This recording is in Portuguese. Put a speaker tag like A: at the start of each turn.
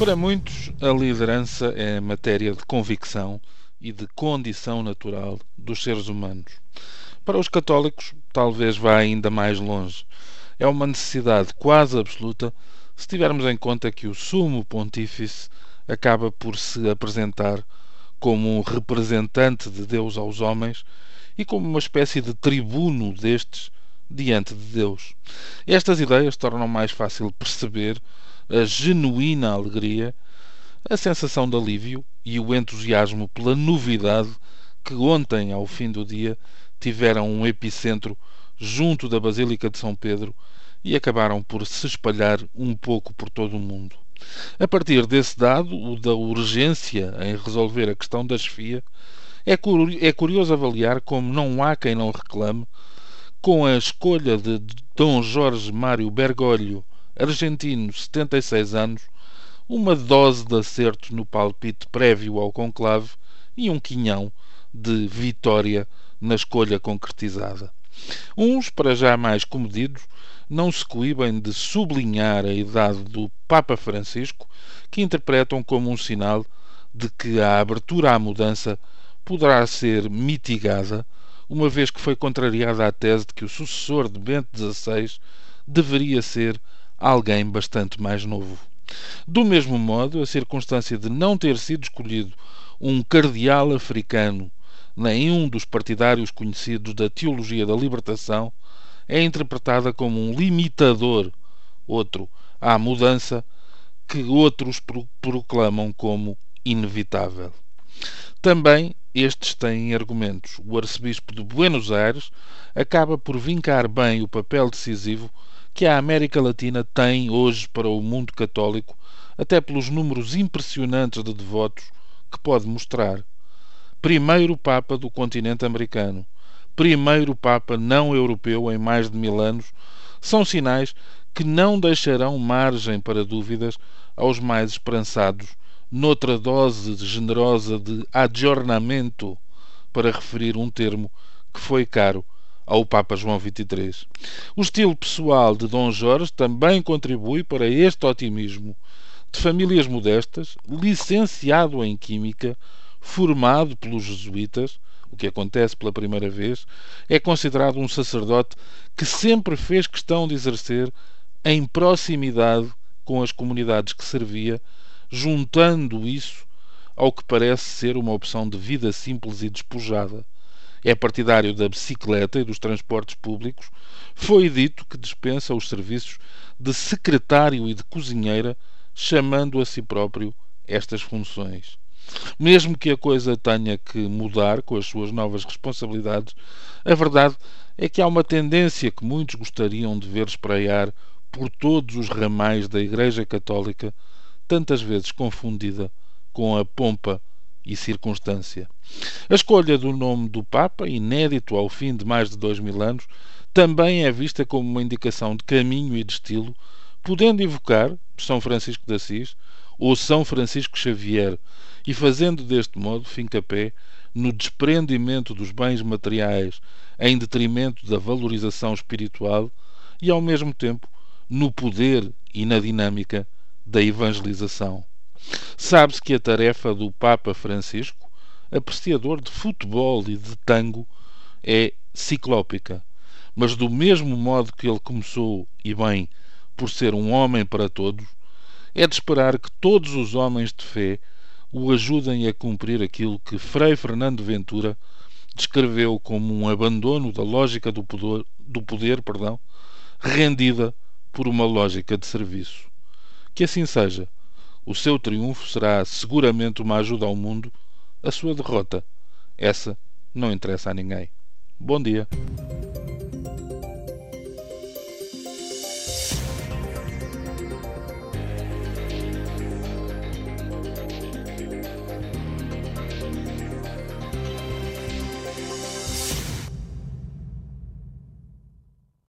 A: Para muitos, a liderança é matéria de convicção e de condição natural dos seres humanos. Para os católicos, talvez vá ainda mais longe. É uma necessidade quase absoluta se tivermos em conta que o Sumo Pontífice acaba por se apresentar como um representante de Deus aos homens e como uma espécie de tribuno destes diante de Deus. Estas ideias tornam mais fácil perceber a genuína alegria, a sensação de alívio e o entusiasmo pela novidade que ontem, ao fim do dia, tiveram um epicentro junto da Basílica de São Pedro e acabaram por se espalhar um pouco por todo o mundo. A partir desse dado, o da urgência em resolver a questão da chefia, é, é curioso avaliar como não há quem não reclame, com a escolha de Dom Jorge Mário Bergoglio argentino, 76 anos, uma dose de acerto no palpite prévio ao conclave e um quinhão de vitória na escolha concretizada. Uns, para já mais comedidos, não se coíbem de sublinhar a idade do Papa Francisco, que interpretam como um sinal de que a abertura à mudança poderá ser mitigada, uma vez que foi contrariada a tese de que o sucessor de Bento XVI deveria ser alguém bastante mais novo. Do mesmo modo, a circunstância de não ter sido escolhido um cardeal africano, nem um dos partidários conhecidos da teologia da libertação, é interpretada como um limitador, outro, à mudança que outros proclamam como inevitável. Também estes têm argumentos. O arcebispo de Buenos Aires acaba por vincar bem o papel decisivo que a América Latina tem hoje para o mundo católico, até pelos números impressionantes de devotos que pode mostrar. Primeiro Papa do continente americano, primeiro Papa não europeu em mais de mil anos, são sinais que não deixarão margem para dúvidas aos mais esperançados noutra dose generosa de adjornamento, para referir um termo que foi caro ao Papa João XXIII. O estilo pessoal de Dom Jorge também contribui para este otimismo. De famílias modestas, licenciado em Química, formado pelos jesuítas, o que acontece pela primeira vez, é considerado um sacerdote que sempre fez questão de exercer em proximidade com as comunidades que servia, juntando isso ao que parece ser uma opção de vida simples e despojada é partidário da bicicleta e dos transportes públicos, foi dito que dispensa os serviços de secretário e de cozinheira, chamando a si próprio estas funções. Mesmo que a coisa tenha que mudar com as suas novas responsabilidades, a verdade é que há uma tendência que muitos gostariam de ver espreiar por todos os ramais da Igreja Católica, tantas vezes confundida com a pompa e circunstância. A escolha do nome do Papa, inédito ao fim de mais de dois mil anos, também é vista como uma indicação de caminho e de estilo, podendo evocar São Francisco de Assis ou São Francisco Xavier e fazendo deste modo fincapé no desprendimento dos bens materiais em detrimento da valorização espiritual e, ao mesmo tempo, no poder e na dinâmica da evangelização. Sabe-se que a tarefa do Papa Francisco, apreciador de futebol e de tango, é ciclópica. Mas do mesmo modo que ele começou, e bem, por ser um homem para todos, é de esperar que todos os homens de fé o ajudem a cumprir aquilo que Frei Fernando Ventura descreveu como um abandono da lógica do poder, do poder perdão, rendida por uma lógica de serviço. Que assim seja o seu triunfo será seguramente uma ajuda ao mundo, a sua derrota, essa não interessa a ninguém. Bom dia.